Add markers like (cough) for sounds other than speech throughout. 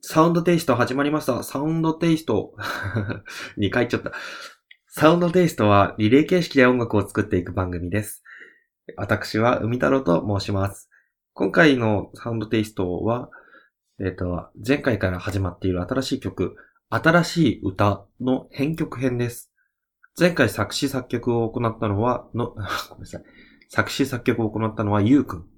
サウンドテイスト始まりました。サウンドテイスト。2回ちょっと。サウンドテイストはリレー形式で音楽を作っていく番組です。私は海太郎と申します。今回のサウンドテイストは、えっ、と、前回から始まっている新しい曲、新しい歌の編曲編です。前回作詞作曲を行ったのは、の、(laughs) ごめんなさい。作詞作曲を行ったのはゆうくん。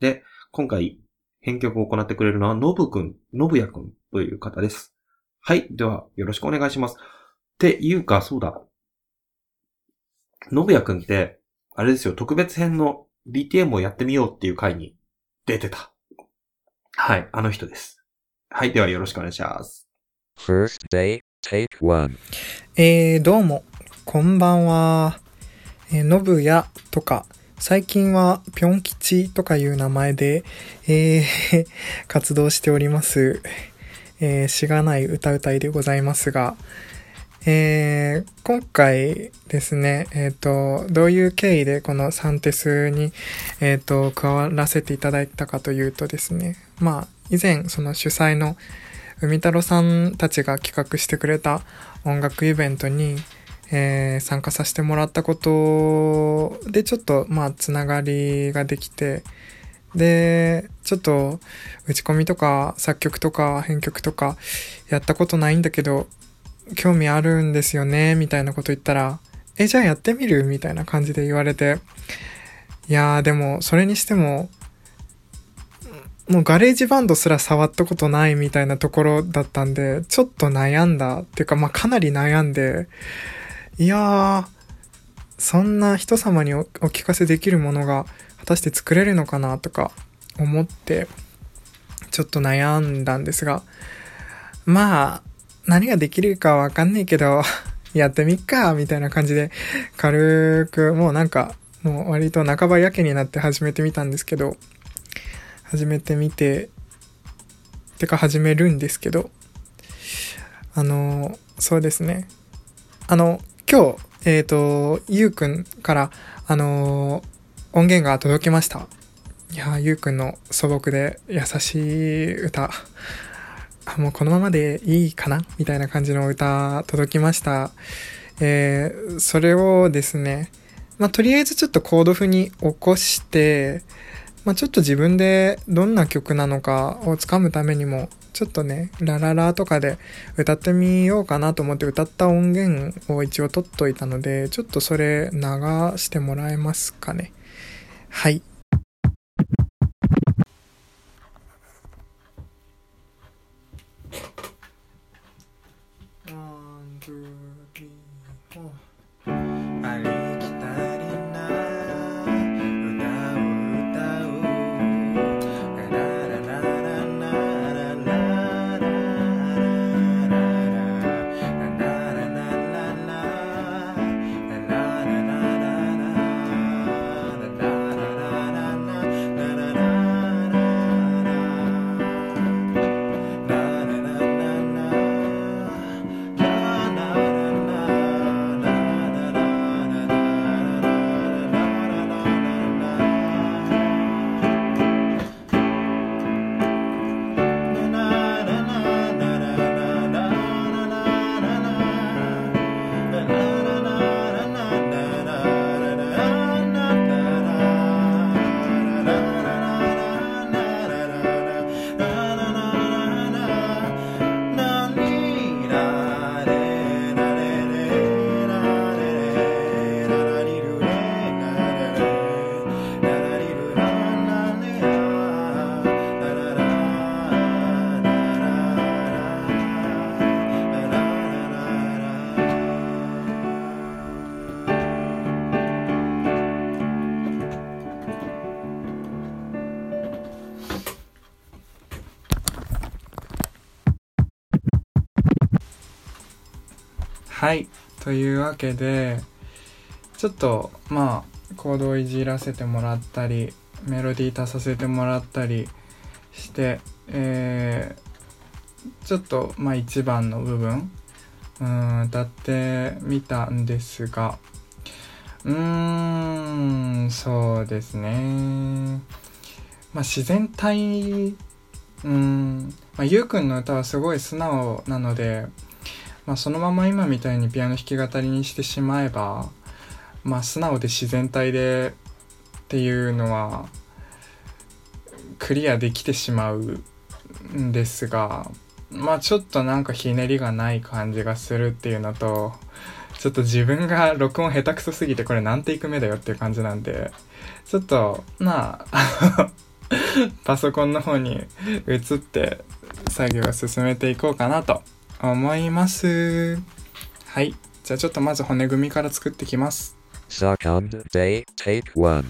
で、今回編曲を行ってくれるのは、のぶくん、のぶやくんという方です。はい。では、よろしくお願いします。っていうか、そうだ。のぶやくんって、あれですよ、特別編の BTM をやってみようっていう回に出てた。はい。あの人です。はい。では、よろしくお願いします。First day, take one. えー、どうも、こんばんは。えー、のぶやとか、最近はぴょん吉とかいう名前で、えー、(laughs) 活動しております。えー、しがない歌うたいでございますが、えー、今回ですね、えっ、と、どういう経緯でこのサンテスに、えっ、と、加わらせていただいたかというとですね、まあ、以前その主催の海太郎さんたちが企画してくれた音楽イベントに、えー参加させてもらったことでちょっとまあつながりができてでちょっと打ち込みとか作曲とか編曲とかやったことないんだけど興味あるんですよねみたいなこと言ったらえじゃあやってみる？みたいな感じで言われていやーでもそれにしてももうガレージバンドすら触ったことないみたいなところだったんで、ちょっと悩んだ。っていうか、まあ、かなり悩んで、いやー、そんな人様におお聞かせできるものが果たして作れるのかなとか思って、ちょっと悩んだんですが、まあ、何ができるかわかんないけど、(laughs) やってみっか、みたいな感じで、軽く、もうなんか、もう割と半ばやけになって始めてみたんですけど、始めてみて、てか始めるんですけど、あの、そうですね。あの、今日、えっ、と、ゆうくんから、あの、音源が届きました。いや、ゆうくんの素朴で優しい歌。あ、もうこのままでいいかなみたいな感じの歌届きました。えーそれをですね、まあ、とりあえずちょっとコード譜に起こして、まあ、ちょっと自分でどんな曲なのかをつかむためにも、ちょっとね、ラララとかで歌ってみようかなと思って歌った音源を一応取っといたので、ちょっとそれ流してもらえますかね。はい。あはい。というわけで、ちょっと、まあ、コードをいじらせてもらったり、メロディー足させてもらったりして、えーちょっとまあ一番の部分うん歌ってみたんですがうーんそうですねまあ自然体うんまあゆうくんの歌はすごい素直なのでまあそのまま今みたいにピアノ弾き語りにしてしまえばまあ素直で自然体でっていうのはクリアできてしまうんですがまあちょっとなんかひねりがない感じがするっていうのとちょっと自分が (laughs) 録音下手くそすぎてこれ何テイク目だよっていう感じなんでちょっとまあ (laughs) パソコンの方に移って作業を進めていこうかなと思いますはいじゃあちょっとまず骨組みから作ってきます Second day, take one.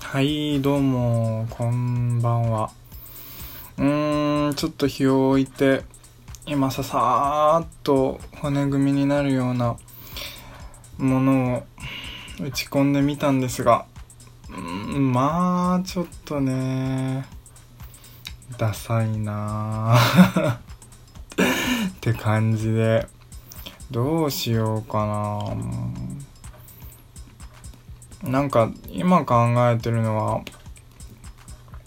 はい、どうも、こんばんは。うーん、ちょっと日を置いて、今ささーっと骨組みになるようなものを打ち込んでみたんですが、うーんまあ、ちょっとね、ダサいなーって感じで、どうしようかな。なんか今考えてるのは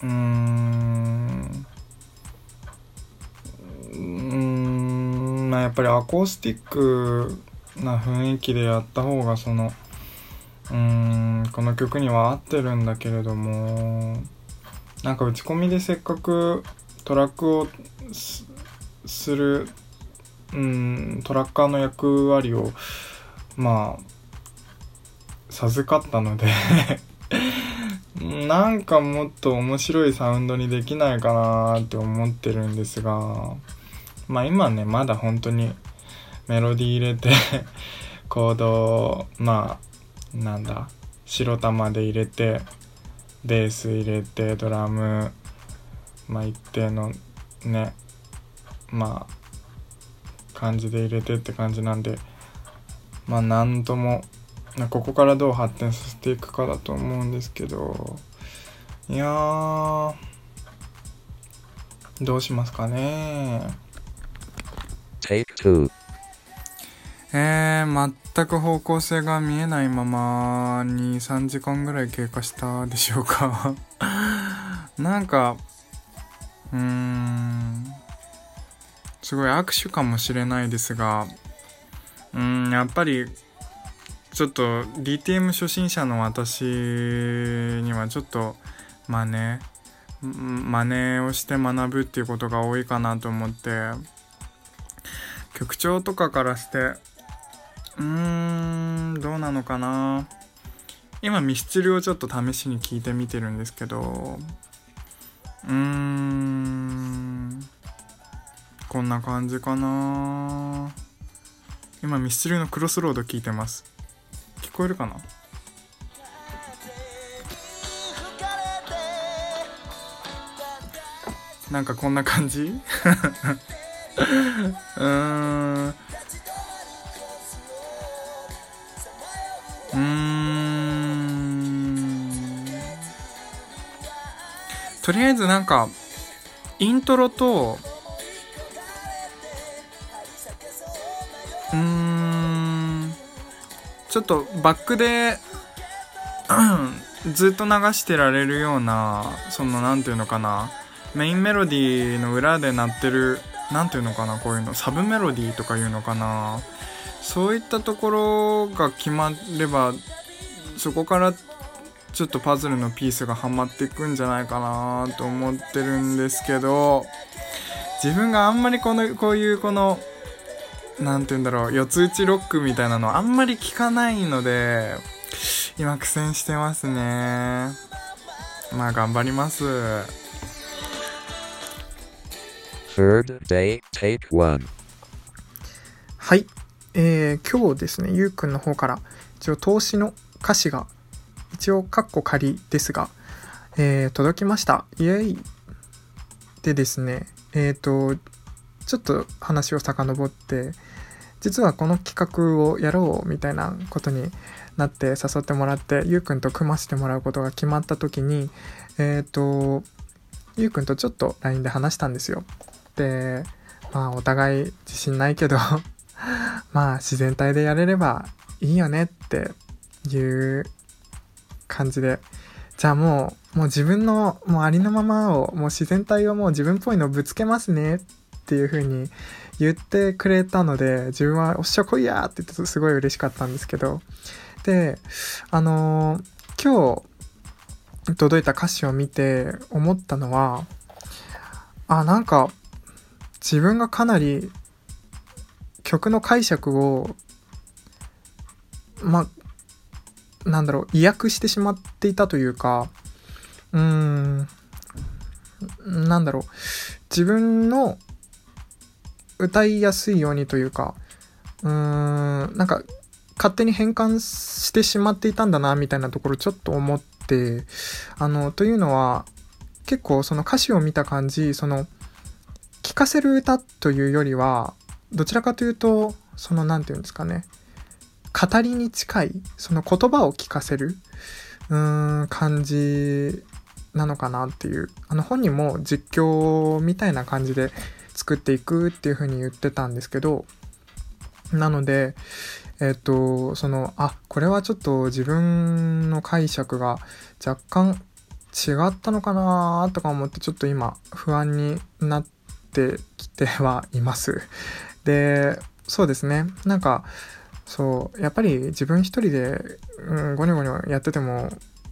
うーん。うーん。まあやっぱりアコースティックな雰囲気でやった方がそのうーん。この曲には合ってるんだけれどもなんか打ち込みでせっかくトラックをすするうんトラッカーの役割をまあ授かったので (laughs) なんかもっと面白いサウンドにできないかなって思ってるんですがまあ今ねまだ本当にメロディー入れてコードをまあなんだ白玉で入れてベース入れてドラムまあ一定のねまあ感じで入れてって感じなんでまあなんともなここからどう発展させていくかだと思うんですけどいやーどうしますかね.えー、全く方向性が見えないままに3時間ぐらい経過したでしょうか (laughs) なんかうーんすごい握手かもしれないですがうんやっぱりちょっと DTM 初心者の私にはちょっとまあねん真似をして学ぶっていうことが多いかなと思って曲調とかからしてうーんどうなのかな。今ミスチルをちょっと試しに聞いてみてるんですけどうーん。こんな感じかな。今ミスチルのクロスロード聞いてます。聞こえるかな？なんかこんな感じ？(laughs) うーん。うん。とりあえずなんかイントロとちょっとバックでずっと流してられるようなそのなんていうのかな。メインメロディーの裏で鳴ってるなんていうのかなこういうの。サブメロディーとかいうのかな。そういったところが決まればそこからちょっとパズルのピースがはまっていくんじゃないかなと思ってるんですけど自分があんまりこのこういうこのなんて言うんだろう四つ打ちロックみたいなのあんまり聞かないので今苦戦してますね。まあ頑張ります。Third day, take one. はい、えー、今日ですねゆうくんの方から一応投資の歌詞が一応カッコ仮ですが、えー届きました。イエイ。でですねえっ、とちょっと話を遡って実はこの企画をやろうみたいなことになって誘ってもらってゆうくんと組ませてもらうことが決まった時にえっ、とゆうくんとちょっと LINE で話したんですよ。でまあお互い自信ないけど (laughs) まあ自然体でやれればいいよねっていう感じで。じゃあもうもう自分のもうありのままをもう自然体をもう自分っぽいのぶつけますねっていう風に言ってくれたので自分は「おっしゃ来いや!」って言ってすごい嬉しかったんですけどであのー今日届いた歌詞を見て思ったのはあなんか自分がかなり曲の解釈をまあなんだろう意訳してしまっていたというかうーんなんだろう自分の歌いやすいようにというかうーんなんか勝手に変換してしまっていたんだなみたいなところちょっと思ってあのというのは結構その歌詞を見た感じその聴かせる歌というよりはどちらかというとその何て言うんですかね語りに近いその言葉を聞かせるうーん感じなのかなっていうあの本人も実況みたいな感じで作っていくっていう風に言ってたんですけどなのでえっ、とそのあこれはちょっと自分の解釈が若干違ったのかなとか思ってちょっと今不安になってきてはいます。でそうですね。なんかそうやっぱり自分一人で、うん、ゴニョゴニョやってても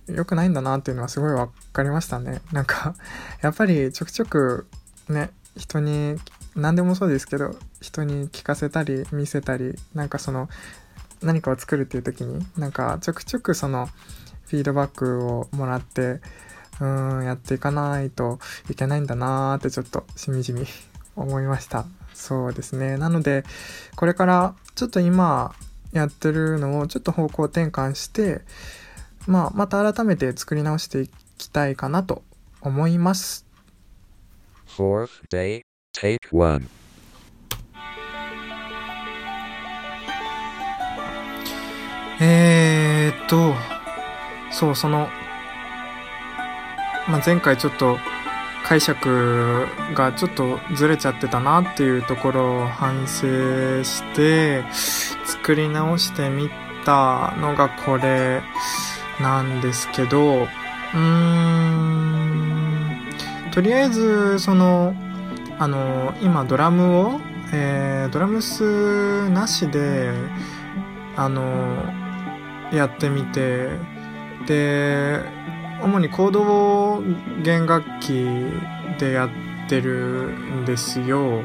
良くないんだなっていうのはすごい分かりましたね。なんかやっぱりちょくちょくね人に何でもそうですけど人に聞かせたり見せたりなんかその何かを作るっていう時になんかちょくちょくそのフィードバックをもらってうんやっていかないといけないんだなーってちょっとしみじみ (laughs) 思いました。そうですね。なのでこれからちょっと今やってるのをちょっと方向転換してまあまた改めて作り直していきたいかなと思います。Fourth day, take one. えーっと、そう、その、まあ、前回ちょっと解釈がちょっとずれちゃってたなっていうところを反省して作り直してみたのがこれなんですけど、うーん、とりあえず、その、あの、今ドラムを、えー、ドラムスなしで、あの、やってみて、で、主にコードを弦楽器でやってるんですよ。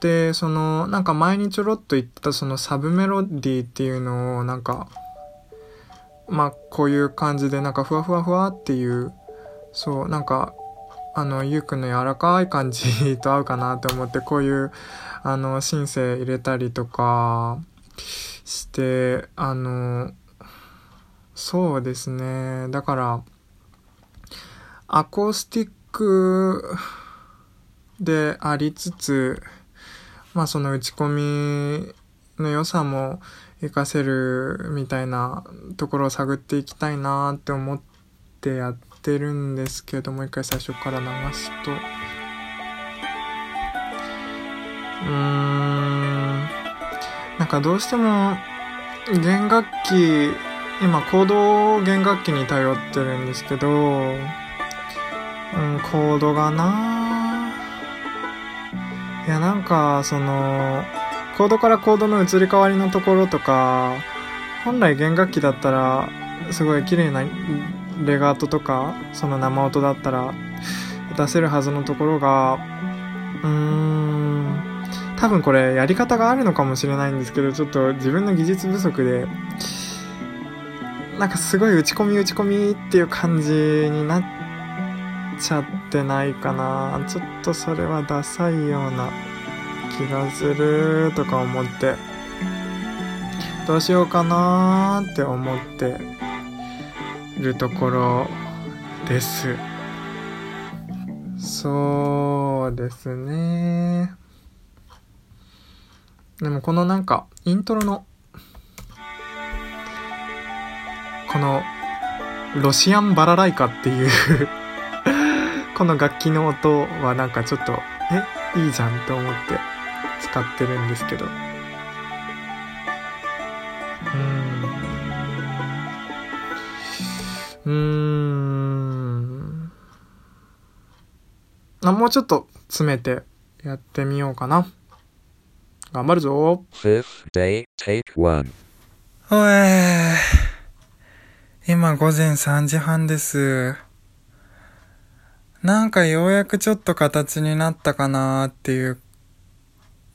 で、その、なんか前にちょろっと言ったそのサブメロディーっていうのをなんか、まあこういう感じでなんかふわふわふわっていう、そう、なんか、あの、ゆうくんの柔らかい感じと合うかなと思って、こういう、あの、シンセ入れたりとかして、あの、そうですね。だから、アコースティックでありつつ、まあその打ち込みの良さも活かせるみたいなところを探っていきたいなって思ってやってるんですけどもう一回最初から流すと。うーん。なんかどうしても弦楽器今コードを弦楽器に頼ってるんですけど、うん、コードがな。いやなんかそのコードからコードの移り変わりのところとか本来弦楽器だったらすごい綺麗なレガートとかその生音だったら出せるはずのところがうーん多分これやり方があるのかもしれないんですけどちょっと自分の技術不足でなんかすごい打ち込み打ち込みっていう感じになっちゃってないかな。ちょっとそれはダサいような気がするとか思ってどうしようかなーって思って。るところですそうですねでもこのなんか、イントロの、この、ロシアンバラライカっていう (laughs) この楽器の音はなんかちょっと、え、いいじゃんと思って使ってるんですけど。うーん。あ、もうちょっと詰めてやってみようかな。頑張るぞ。Fifth day, take one. おえ今午前3時半です。なんかようやくちょっと形になったかなーっていう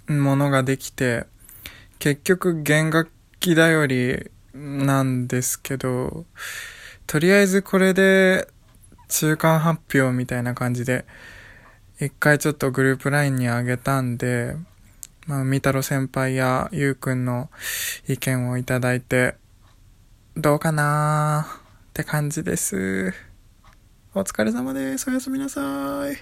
ものができて、結局弦楽器だよりなんですけど、とりあえずこれで中間発表みたいな感じで、一回ちょっとグループラインに上げたんで、まあ、み太郎先輩やゆうくんの意見をいただいて、どうかなーって感じです。お疲れ様です。おやすみなさい。はい。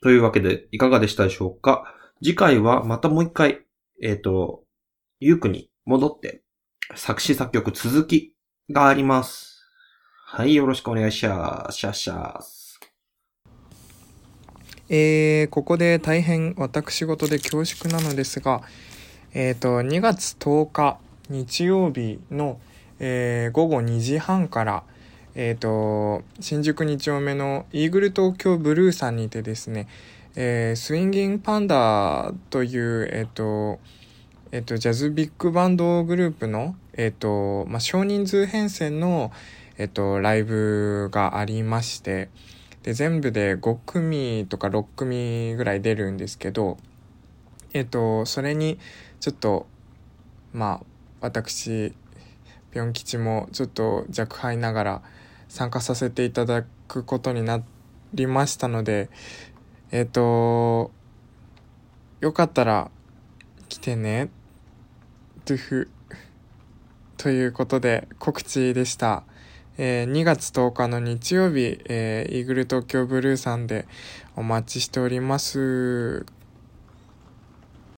というわけで、いかがでしたでしょうか？次回はまたもう一回、えっ、と、ゆうくに戻って、作詞作曲続きがあります。はい、よろしくお願いします。シャッシャース。えー、ここで大変私事で恐縮なのですが、えっ、と、2月10日日曜日の、えー午後2時半から、えっ、と、新宿2丁目のイーグル東京ブルーさんにてですね、えースインギングパンダという、えっ、と、えっ、と、ジャズビッグバンドグループの、えっ、と、まあ、少人数編成の、えっ、と、ライブがありまして、で、全部で5組とか6組ぐらい出るんですけど、えっと、それに、ちょっと、まあ、私、ぴょん吉もちょっと若輩ながら参加させていただくことになりましたので、えっと、よかったら来てね、ドゥフ。ということで告知でした。えー2月10日の日曜日、えーイーグル東京ブルーさんでお待ちしております。